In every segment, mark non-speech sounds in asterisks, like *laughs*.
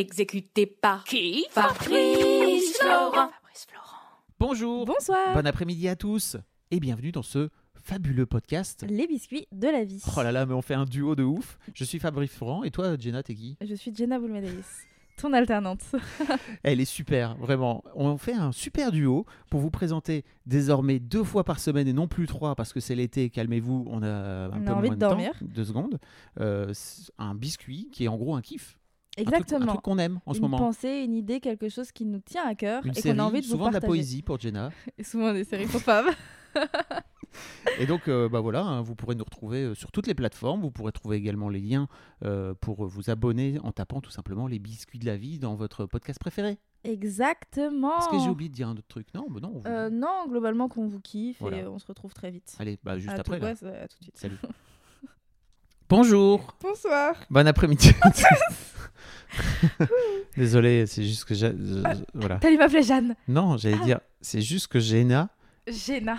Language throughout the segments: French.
Exécuté par qui? Fabrice Florent. Bonjour, Bonsoir. bon après-midi à tous et bienvenue dans ce fabuleux podcast. Les biscuits de la vie. Oh là là, mais on fait un duo de ouf. Je suis Fabrice Florent et toi, Jenna, t'es qui? Je suis Jenna Boulmedaïs, ton alternante. *laughs* Elle est super, vraiment. On fait un super duo pour vous présenter désormais deux fois par semaine et non plus trois parce que c'est l'été, calmez-vous, on a un On a peu envie moins de de, dormir. temps, deux secondes. Euh, un biscuit qui est en gros un kiff. Truc- Un Exactement. truc, qu'on aime en ce une moment. pensée, une idée, quelque chose qui nous tient à cœur Une et qu'on a envie de vous souvent de la partager. poésie pour Jenna. Et *laughs* souvent des séries pour femmes. *laughs* Et donc, euh, bah voilà, hein, vous pourrez nous retrouver euh, sur toutes les plateformes. Vous pourrez trouver également les liens euh, pour vous abonner en tapant tout simplement les biscuits de la vie dans votre podcast préféré. Exactement. Est-ce que j'ai oublié de dire un autre truc Non, bah non. vous-. Euh, non, globalement qu'on vous kiffe Voilà. et on se retrouve très vite. Allez, bah juste À après. tout, là. ouais, ça- à tout de suite. Salut. Bonjour. *laughs* Bonsoir. Bon après-midi. *laughs* Désolé, c'est juste que j'ai. je- Ah. Voilà. T'allais m'appeler Jeanne. Non, j'allais Ah. dire, c'est juste que Jenna. Jenna.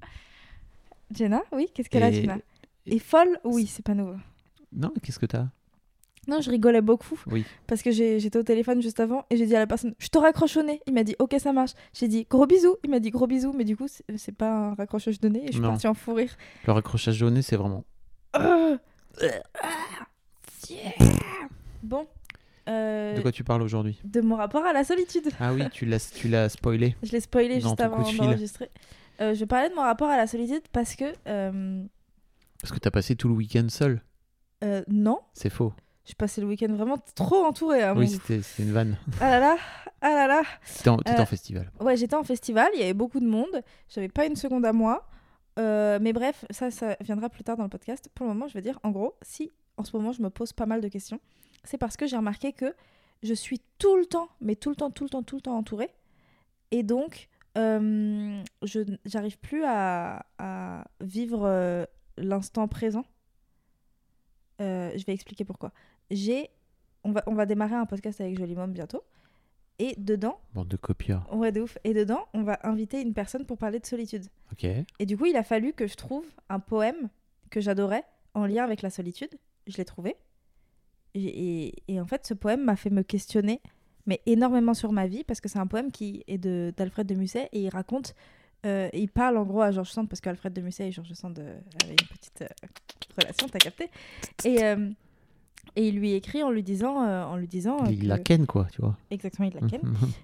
*laughs* Jenna, oui, qu'est-ce qu'elle a, Jenna et- folle Oui, c'est pas nouveau. Non, mais qu'est-ce que t'as? Non, je rigolais beaucoup Oui. parce que j'ai- j'étais au téléphone juste avant et j'ai dit à la personne Je te raccroche au nez. Il m'a dit Ok, ça marche. J'ai dit Gros bisous. Il m'a dit Gros bisous. Mais du coup, c'est c'est pas un raccrochage de nez et je suis Non. partie en fou rire. Le raccrochage de nez, c'est vraiment. Euh. *laughs* Bon. euh, De quoi tu parles aujourd'hui? de mon rapport à la solitude. Ah oui, tu l'as, tu l'as spoilé. *laughs* Je l'ai spoilé Dans juste avant coup de d'enregistrer. Euh, je parlais de mon rapport à la solitude parce que euh, Parce que t'as passé tout le week-end seul. euh, non, C'est faux. j'ai passé le week-end vraiment trop entourée. À mon Oui, c'était une vanne. Ah là là, ah là là. T'étais en, t'étais en festival. Ouais, j'étais en festival, il y avait beaucoup de monde, j'avais pas une seconde à moi. Mais bref, ça, ça viendra plus tard dans le podcast. Pour le moment, je vais dire, en gros, si en ce moment je me pose pas mal de questions, c'est parce que j'ai remarqué que je suis tout le temps, mais tout le temps, tout le temps, tout le temps entourée. Et donc, euh, je j'arrive plus à, à vivre euh, l'instant présent. Euh, je vais expliquer pourquoi. J'ai, on va, on va démarrer un podcast avec Jolie Mom bientôt. Et dedans, Bande de copieurs. Ouais, de ouf. Et dedans, on va inviter une personne pour parler de solitude. Ok. Et du coup, il a fallu que je trouve un poème que j'adorais en lien avec la solitude. Je l'ai trouvé. Et, et- et en fait, ce poème m'a fait me questionner, mais énormément sur ma vie, parce que c'est un poème qui est d'Alfred de Musset et il raconte. euh, il parle en gros à Georges Sand parce qu'Alfred de Musset et Georges Sand euh, avaient une petite euh, relation, t'as capté. Et, euh, et il lui écrit en lui disant, en lui disant Il la ken, quoi, tu vois. exactement, il la ken.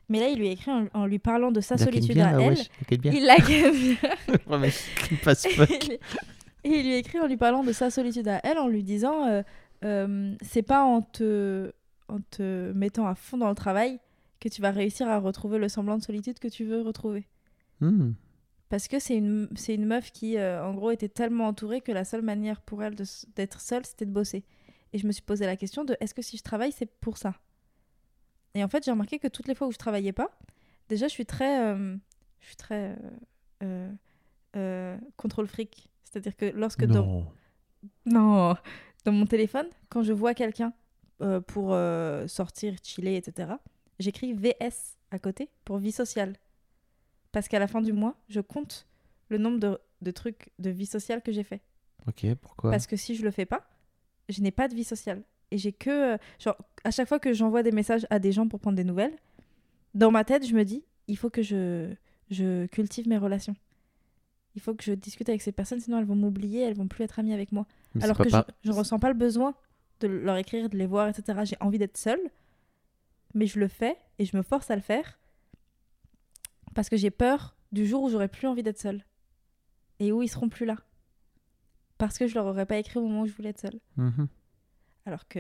Mais là, il lui écrit en, en lui parlant de sa Il solitude bien, à elle. wesh. Il la ken bien. Il la ken bien. *laughs* *laughs* Et il- lui écrit en lui parlant de sa solitude à elle, en lui disant euh, euh, c'est pas en te, en te mettant à fond dans le travail que tu vas réussir à retrouver le semblant de solitude que tu veux retrouver. Hmm. Parce que c'est une, c'est une meuf qui, euh, en gros, était tellement entourée que la seule manière pour elle de d'être seule, c'était de bosser. Et je me suis posé la question de est-ce que si je travaille, c'est pour ça? Et en fait, j'ai remarqué que toutes les fois où je travaillais pas, déjà, je suis très. je suis très. contrôle fric. C'est-à-dire que lorsque dans, Non. non, dans mon téléphone, quand je vois quelqu'un euh, pour euh, sortir, chiller, etc., j'écris VS à côté pour vie sociale. Parce qu'à la fin du mois, je compte le nombre de, de trucs de vie sociale que j'ai fait. Ok, pourquoi? Parce que si je le fais pas, je n'ai pas de vie sociale. Et j'ai que. euh, genre, à chaque fois que j'envoie des messages à des gens pour prendre des nouvelles, dans ma tête, je me dis il faut que je, je cultive mes relations. Il faut que je discute avec ces personnes, sinon elles vont m'oublier, elles vont plus être amies avec moi. Mais Alors que pas- je ne ressens pas le besoin de leur écrire, de les voir, etc. J'ai envie d'être seule, mais je le fais et je me force à le faire parce que j'ai peur du jour où j'aurai plus envie d'être seule et où ils seront plus là. Parce que je leur aurais pas écrit au moment où je voulais être seule. Mhm. Alors que,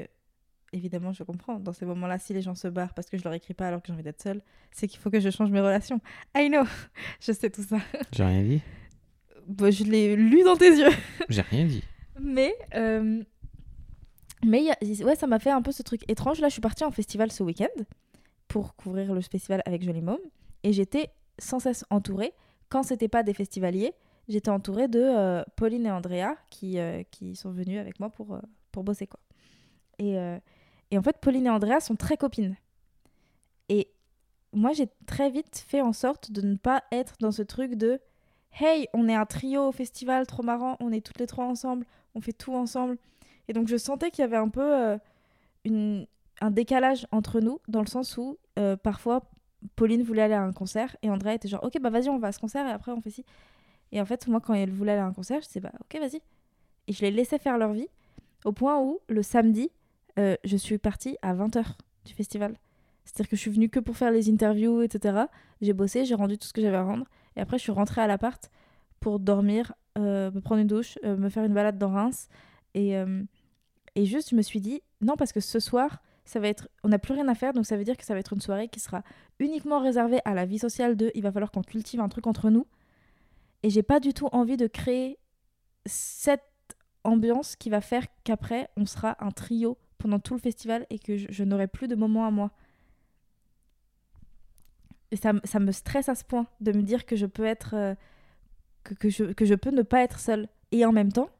évidemment, je comprends. Dans ces moments-là, si les gens se barrent parce que je leur écris pas alors que j'ai envie d'être seule, c'est qu'il faut que je change mes relations. I know, *laughs* je sais tout ça. J'ai rien dit. Bon, je l'ai lu dans tes yeux. *laughs* J'ai rien dit. Mais, euh, mais il y a- ouais, ça m'a fait un peu ce truc étrange. Là, je suis partie en festival ce week-end pour couvrir le festival avec Jolie Môme. Et j'étais sans cesse entourée. Quand c'était pas des festivaliers, j'étais entourée de euh, Pauline et Andrea qui, euh, qui sont venus avec moi pour, pour bosser. Quoi. Et, et en fait, Pauline et Andrea sont très copines. Et moi, j'ai très vite fait en sorte de ne pas être dans ce truc de Hey, on est un trio au festival, trop marrant, on est toutes les trois ensemble, on fait tout ensemble. Et donc, je sentais qu'il y avait un peu euh, un décalage entre nous dans le sens où euh, parfois Pauline voulait aller à un concert et Andrea était genre ok bah vas-y on va à ce concert et après on fait ci. Et en fait moi quand elle voulait aller à un concert je disais bah ok vas-y. Et je les laissais faire leur vie au point où le samedi euh, je suis partie à 20h du festival. C'est-à-dire que je suis venue que pour faire les interviews etc. J'ai bossé, j'ai rendu tout ce que j'avais à rendre et après je suis rentrée à l'appart pour dormir, euh, me prendre une douche, euh, me faire une balade dans Reims. Et, euh, et juste je me suis dit non parce que ce soir ça va être on n'a plus rien à faire donc ça veut dire que ça va être une soirée qui sera uniquement réservée à la vie sociale de il va falloir qu'on cultive un truc entre nous. Et j'ai pas du tout envie de créer cette ambiance qui va faire qu'après on sera un trio pendant tout le festival et que je, je n'aurai plus de moments à moi et ça, ça me stresse à ce point de me dire que je peux être euh, que, que je, que je peux ne pas être seule et en même temps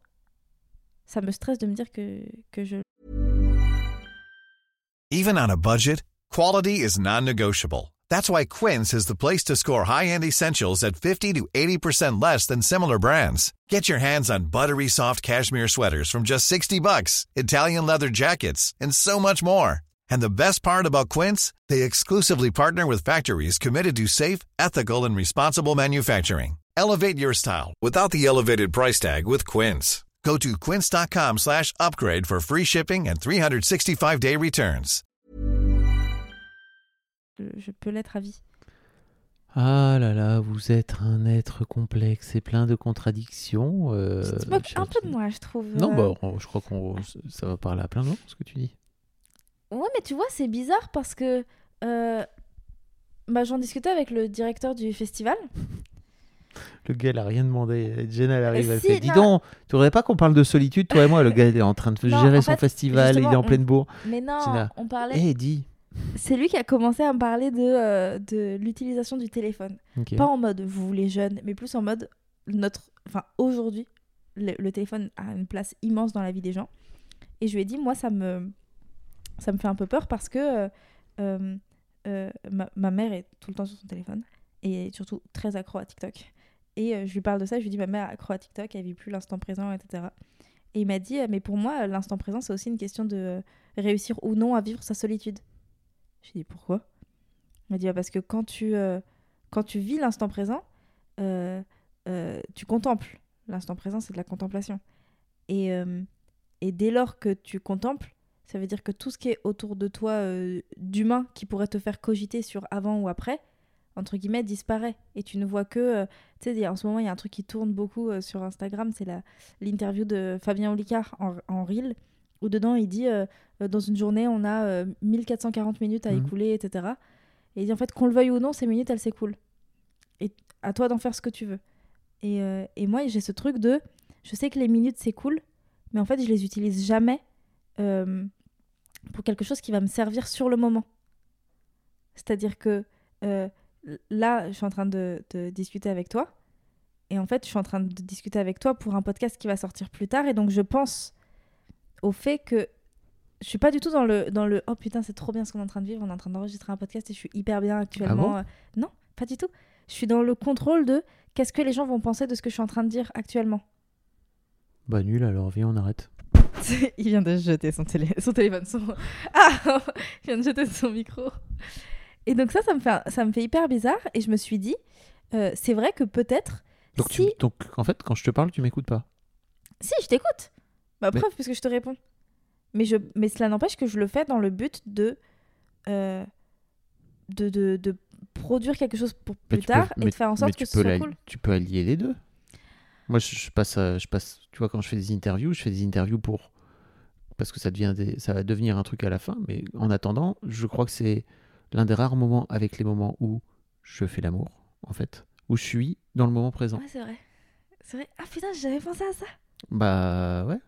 ça me stresse de me dire que, que je Even on a budget, quality is non-negotiable. That's why Quince is the place to score high-end essentials at 50 to 80% less than similar brands. Get your hands on buttery soft cashmere sweaters from just 60 bucks, Italian leather jackets, and so much more. And the best part about Quince, they exclusively partner with factories committed to safe, ethical, and responsible manufacturing. Elevate your style without the elevated price tag with Quince. Go to quince.com slash upgrade for free shipping and 365-day returns. je, je peux l'être à vie Ah là là, vous êtes un être complexe et plein de contradictions. euh, tu te moques un peu de moi je trouve Non, bah, je crois qu'on ça va parler à plein de gens, ce que tu dis. Ouais, mais tu vois, c'est bizarre parce que euh, bah, j'en discutais avec le directeur du festival. Le gars, il a rien demandé. Jenna, elle arrive, elle si, fait Dis non. donc, tu voudrais pas qu'on parle de solitude, toi et moi? Le gars, il est en train de *laughs* Non, gérer son fait, festival, il est en pleine bourre. Mais non, on parlait. Eh, dis C'est lui qui a commencé à me parler de, euh, de l'utilisation du téléphone. Pas en mode vous les jeunes, mais plus en mode notre. Enfin, aujourd'hui, le, le téléphone a une place immense dans la vie des gens. Et je lui ai dit, moi, ça me, ça me fait un peu peur parce que euh, euh, euh, ma, ma mère est tout le temps sur son téléphone et est surtout très accro à TikTok. Et je lui parle de ça, je lui dis, ma mère est accro à TikTok, elle vit plus l'instant présent, etc. Et il m'a dit, mais pour moi, l'instant présent, c'est aussi une question de réussir ou non à vivre sa solitude. Je lui ai dit, pourquoi? Il m'a dit, bah, parce que quand tu, quand tu vis l'instant présent, tu contemples. L'instant présent, c'est de la contemplation. Et, et dès lors que tu contemples, ça veut dire que tout ce qui est autour de toi euh, d'humain qui pourrait te faire cogiter sur avant ou après, entre guillemets, disparaît. Et tu ne vois que... euh, tu sais, en ce moment, il y a un truc qui tourne beaucoup euh, sur Instagram, c'est l'interview de Fabien Olicard en, en reel, où dedans, il dit, euh, euh, dans une journée, on a euh, 1440 minutes à Mhm. écouler, etc. Et il dit, en fait, qu'on le veuille ou non, ces minutes, elles s'écoulent. Et à toi d'en faire ce que tu veux. Et, et moi, j'ai ce truc de... Je sais que les minutes s'écoulent, mais en fait, je les utilise jamais euh, pour quelque chose qui va me servir sur le moment. C'est-à-dire que euh, là, je suis en train de, de discuter avec toi. Et en fait, je suis en train de discuter avec toi pour un podcast qui va sortir plus tard. Et donc, je pense au fait que je suis pas du tout dans le, dans le oh putain, c'est trop bien ce qu'on est en train de vivre. On est en train d'enregistrer un podcast et je suis hyper bien actuellement. bon Euh, non, pas du tout. Je suis dans le contrôle de qu'est-ce que les gens vont penser de ce que je suis en train de dire actuellement. Bah, nul, alors viens, on arrête. *laughs* il vient de jeter son, télé... son téléphone. Son... Ah *laughs* Il vient de jeter son micro. Et donc ça, ça me fait, ça me fait hyper bizarre. Et je me suis dit, euh, c'est vrai que peut-être, Donc, si... tu, donc, en fait, quand je te parle, tu m'écoutes pas. Si, je t'écoute. Bah, Mais- preuve, puisque je te réponds. Mais, je... Mais cela n'empêche que je le fais dans le but de, euh, de, de, de produire quelque chose pour plus peux- tard et de faire en sorte que ce soit cool. Tu peux allier les deux. Moi, je, je passe, à- je passe, tu vois, quand je fais des interviews, je fais des interviews pour parce que ça devient des, ça va devenir un truc à la fin. Mais en attendant, je crois que c'est l'un des rares moments avec les moments où je fais l'amour, en fait, où je suis dans le moment présent. Ouais, c'est vrai. C'est vrai. Ah putain, j'avais pensé à ça. Bah ouais.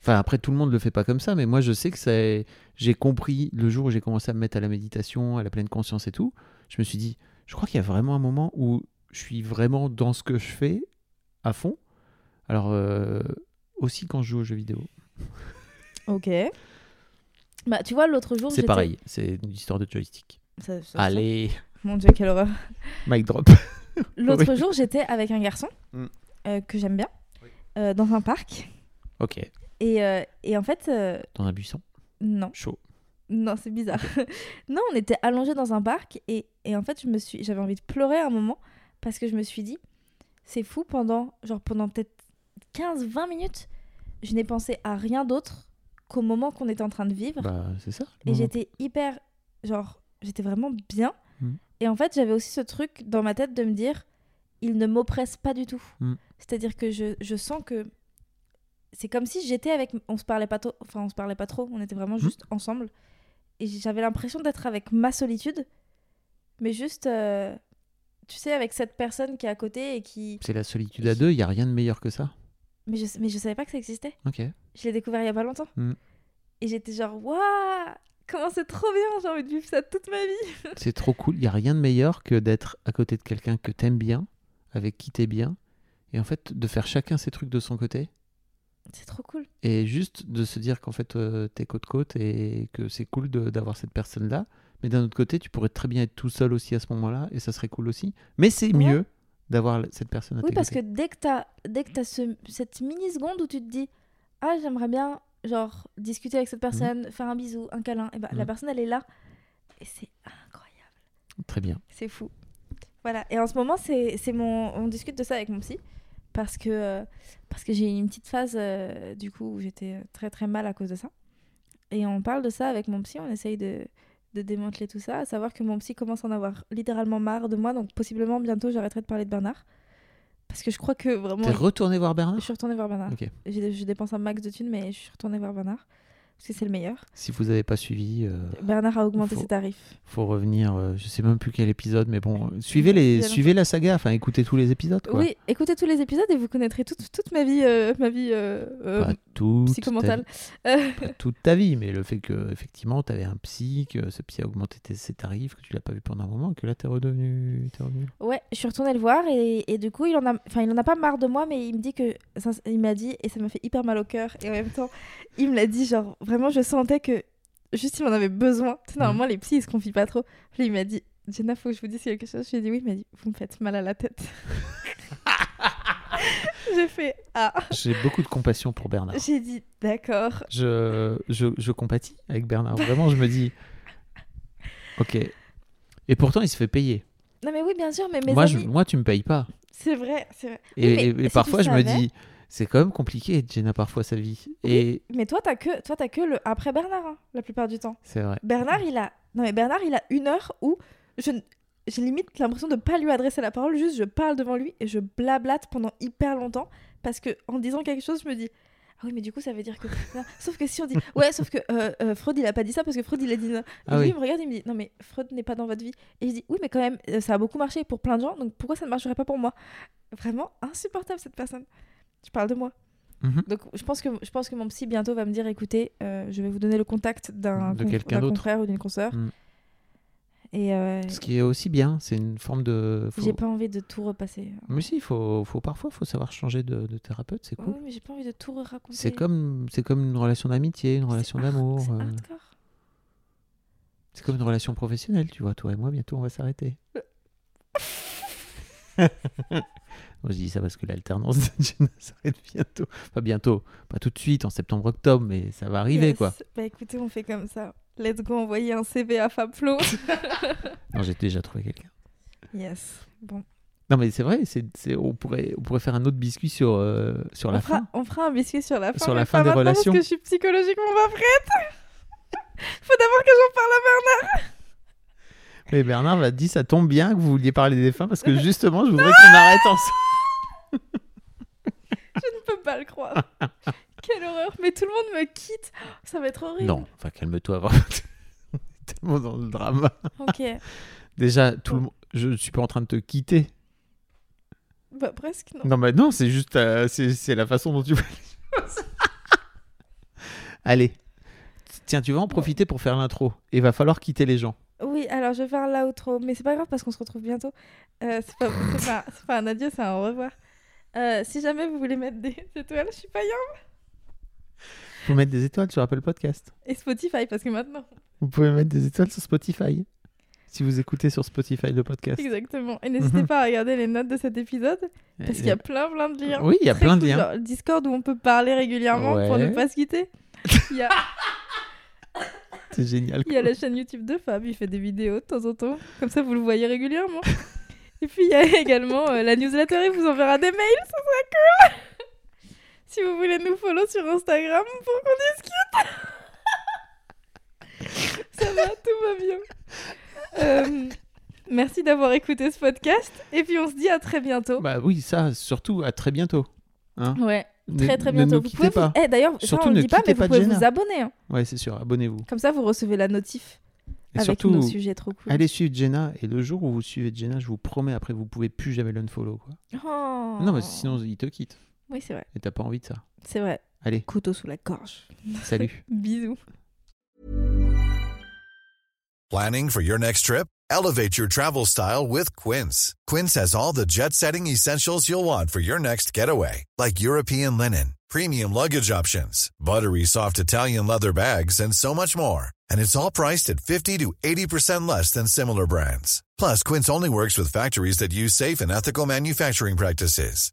Enfin après tout le monde le fait pas comme ça, mais moi je sais que c'est. J'ai compris le jour où j'ai commencé à me mettre à la méditation, à la pleine conscience et tout. Je me suis dit, je crois qu'il y a vraiment un moment où je suis vraiment dans ce que je fais à fond. Alors euh, aussi quand je joue aux jeux vidéo, Ok. Bah, tu vois, l'autre jour, c'est j'étais- pareil. C'est une histoire de joystick. Ça- ça- ça- Allez, Mon dieu, quelle horreur. mic drop. *laughs* L'autre jour, j'étais avec un garçon Mm. euh, que j'aime bien euh, dans un parc. ok. Et, euh, et en fait, euh, Dans un buisson? Non, Chaud. non, c'est bizarre. *laughs* non, on était allongés dans un parc et, et en fait, je me suis, j'avais envie de pleurer à un moment parce que je me suis dit, c'est fou, pendant, genre, pendant peut-être 15-20 minutes, je n'ai pensé à rien d'autre qu'au moment qu'on était en train de vivre. Bah, c'est ça. Et j'étais hyper. Genre, j'étais vraiment bien. Mhm. Et en fait, j'avais aussi ce truc dans ma tête de me dire il ne m'oppresse pas du tout. Mhm. C'est-à-dire que je, je sens que. C'est comme si j'étais avec. On se parlait pas trop. Enfin, on se parlait pas trop. On était vraiment juste ensemble. Et j'avais l'impression d'être avec ma solitude. Mais juste. euh, Tu sais, avec cette personne qui est à côté et qui. C'est la solitude à deux, il n'y a rien de meilleur que ça. Mais je, mais je savais pas que ça existait. Ok. Je l'ai découvert il y a pas longtemps. Mhm. Et j'étais genre, waouh Comment c'est trop bien J'ai envie de vivre ça toute ma vie *laughs* C'est trop cool. Il n'y a rien de meilleur que d'être à côté de quelqu'un que t'aimes bien, avec qui t'es bien, et en fait de faire chacun ses trucs de son côté, C'est trop cool. et juste de se dire qu'en fait euh, t'es côte côte et que c'est cool de- d'avoir cette personne là. Mais d'un autre côté, tu pourrais très bien être tout seul aussi à ce moment-là, et ça serait cool aussi. Mais c'est Ouais. mieux d'avoir cette personne à Oui, parce que dès que t'as dès que ce, cette mini seconde où tu te dis ah j'aimerais bien genre discuter avec cette personne, faire un bisou, un câlin, et ben la Mhm. personne elle est là et c'est incroyable, Très bien. c'est fou. Voilà. Et en ce moment c'est c'est mon on discute de ça avec mon psy parce que euh, parce que j'ai eu une petite phase euh, du coup où j'étais très très mal à cause de ça et on parle de ça avec mon psy, on essaye de de démanteler tout ça, à savoir que mon psy commence à en avoir littéralement marre de moi, donc possiblement bientôt j'arrêterai de parler de Bernard. Parce que je crois que vraiment. T'es retourné voir Je Bernard suis retournée vers Bernard. Je dépense un max de thunes, mais je suis retournée vers Bernard. Parce que c'est le meilleur. Si vous n'avez pas suivi, euh, Bernard a augmenté Faut- ses tarifs. faut revenir. euh, je sais même plus quel épisode, mais bon, euh, suivez les, suivez la saga. Enfin, écoutez tous les épisodes. Quoi. Oui, écoutez tous les épisodes et vous connaîtrez toute, toute ma vie, euh, ma vie toute ta psychomentale. Euh, pas toute ta vie, mais le fait que effectivement tu avais un psy, que ce psy a augmenté tes- ses tarifs, que tu l'as pas vu pendant un moment, que là tu es redevenu, t'es revenu. ouais, je suis retournée le voir et, et du coup, il en, a, enfin, il en a pas marre de moi, mais il me dit que. ça- il m'a dit, et ça m'a fait hyper mal au cœur, et en même temps, il me l'a dit, genre, vraiment, je sentais que juste il m'en avait besoin. Tu sais, normalement, les psys, ils se confient pas trop. Puis il m'a dit, Jenna, faut que je vous dise quelque chose. Je lui ai dit oui, il m'a dit, vous me faites mal à la tête. *laughs* *laughs* J'ai fait, ah. J'ai beaucoup de compassion pour Bernard. J'ai dit, d'accord. Je, je, je compatis avec Bernard. Vraiment, je me dis, *laughs* ok. Et pourtant, il se fait payer. Non, mais oui, bien sûr, mais mes Moi, je, amis, moi, tu me payes pas. c'est vrai, c'est vrai. Et, Oui, mais et- et si tu parfois, je me dis, c'est quand même compliqué, Jenna, parfois, sa vie. Et Mais toi, t'as que, toi, t'as que le après Bernard, hein, la plupart du temps. c'est vrai. Bernard, il a, non mais Bernard, il a une heure où je, j'ai limite l'impression de pas lui adresser la parole, juste je parle devant lui et je blablate pendant hyper longtemps parce que en disant quelque chose, je me dis. Ah oui, mais du coup, ça veut dire que. *laughs* Non, sauf que si on dit. Ouais, sauf que euh, euh, Freud, il a pas dit ça parce que Freud, il a dit non. Et Ah lui, oui. il me regarde, il me dit Non, mais Freud n'est pas dans votre vie. Et je dis Oui, mais quand même, euh, ça a beaucoup marché pour plein de gens, donc pourquoi ça ne marcherait pas pour moi? Vraiment insupportable, cette personne. Je parle de moi. Mhm. Donc, je pense, que, je pense que mon psy bientôt va me dire Écoutez, euh, je vais vous donner le contact d'un De conf- quelqu'un d'un d'autre. confrère ou d'une consoeur. Mm. Et euh, Ce qui est aussi bien, c'est une forme de. faut- j'ai pas envie de tout repasser. Mais si, faut, faut parfois, faut savoir changer de, de thérapeute, c'est cool. Oui, mais j'ai pas envie de tout raconter. C'est comme, c'est comme une relation d'amitié, une relation d'amour. C'est euh, comme une relation professionnelle, tu vois. Toi et moi, bientôt, on va s'arrêter. *laughs* Moi, je dis ça parce que l'alternance de Jenna *laughs* s'arrête bientôt. Pas bientôt, pas tout de suite, en septembre-octobre, mais ça va arriver, Yes. quoi. Bah écoutez, on fait comme ça. Let's go envoyer un CV à Fabflo. *laughs* Non, j'ai déjà trouvé quelqu'un. yes. Bon. Non, mais c'est vrai, c'est, c'est- on, pourrait, on pourrait faire un autre biscuit sur, euh, sur on, la fera, fin. on fera un biscuit sur la fin. Sur mais la pas fin des relations. Parce que je suis psychologiquement pas prête. *laughs* Faut d'abord que j'en parle à Bernard. Mais Bernard m'a dit, ça tombe bien que vous vouliez parler des fins parce que *laughs* justement, je voudrais qu'on arrête ensemble. Je ne peux pas le croire. Quelle horreur. Mais tout le monde me quitte. Ça va être horrible. Non, enfin, calme-toi, vraiment. *laughs* tellement dans le drama. Ok. Déjà, tout le monde. Je suis pas en train de te quitter. Bah presque non. Non, mais non, c'est juste. euh, c'est, la façon dont tu vois les choses. *laughs* Allez. Tiens, tu vas en profiter pour faire l'intro. Et va falloir quitter les gens. Oui, alors je vais faire l'outro, mais c'est pas grave parce qu'on se retrouve bientôt. Euh, c'est pas, pas, pas un adieu, c'est un au revoir. Euh, si jamais vous voulez mettre des *laughs* étoiles, je suis pas Faut mettre des étoiles sur Apple Podcast. Et Spotify, parce que maintenant. Vous pouvez mettre des étoiles sur Spotify. Si vous écoutez sur Spotify le podcast. Exactement. Et n'hésitez Mhm. pas à regarder les notes de cet épisode, parce qu'il y a plein plein de liens. Oui, il y a Très plein de cool, liens. genre le Discord où on peut parler régulièrement pour Ouais. ne pas se quitter. *laughs* Il y a... C'est génial. Il y a la chaîne YouTube de Fab, il fait des vidéos de temps en temps. Comme ça, vous le voyez régulièrement. Et puis, il y a *laughs* également euh, la newsletter, il vous enverra des mails, ça serait cool. Si vous voulez nous follow sur Instagram pour qu'on discute. *laughs* ça va, tout va bien. Euh, merci d'avoir écouté ce podcast. Et puis, on se dit à très bientôt. Bah oui, ça, surtout, à très bientôt. Hein ouais, Ne- très très ne bientôt. nous vous pouvez vous- pas. Eh, D'ailleurs, ça, Surtout, on le ne dit pas, mais pas vous pouvez Jenna. vous abonner. hein. Ouais, c'est sûr, abonnez-vous. Comme ça, vous recevez la notif Et avec surtout, nos sujets trop cool. allez suivre Jenna. Et le jour où vous suivez Jenna, je vous promets, après, vous pouvez plus jamais l'unfollow. Quoi. Oh. Non, mais sinon, il te quitte. Oui, c'est vrai. Et t'as pas envie de ça. C'est vrai. Allez, Couteau sous la gorge. *laughs* salut. *laughs* Bisous. Planning for your next trip? Elevate your travel style with Quince. Quince has all the jet setting essentials you'll want for your next getaway, like European linen, premium luggage options, buttery soft Italian leather bags, and so much more. And it's all priced at 50 to 80% less than similar brands. Plus, Quince only works with factories that use safe and ethical manufacturing practices.